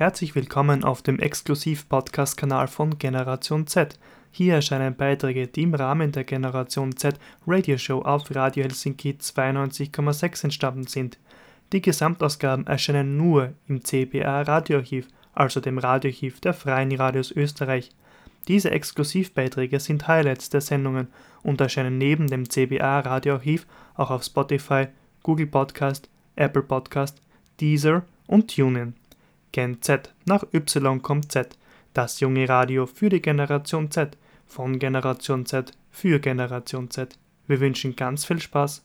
Herzlich willkommen auf dem Exklusiv-Podcast-Kanal von Generation Z. Hier erscheinen Beiträge, die im Rahmen der Generation Z Radioshow auf Radio Helsinki 92,6 entstanden sind. Die Gesamtausgaben erscheinen nur im CBA Radioarchiv, also dem Radioarchiv der Freien Radios Österreich. Diese Exklusivbeiträge sind Highlights der Sendungen und erscheinen neben dem CBA Radioarchiv auch auf Spotify, Google Podcast, Apple Podcast, Deezer und TuneIn. Gen Z nach Y kommt Z, das junge Radio für die Generation Z, von Generation Z für Generation Z. Wir wünschen ganz viel Spaß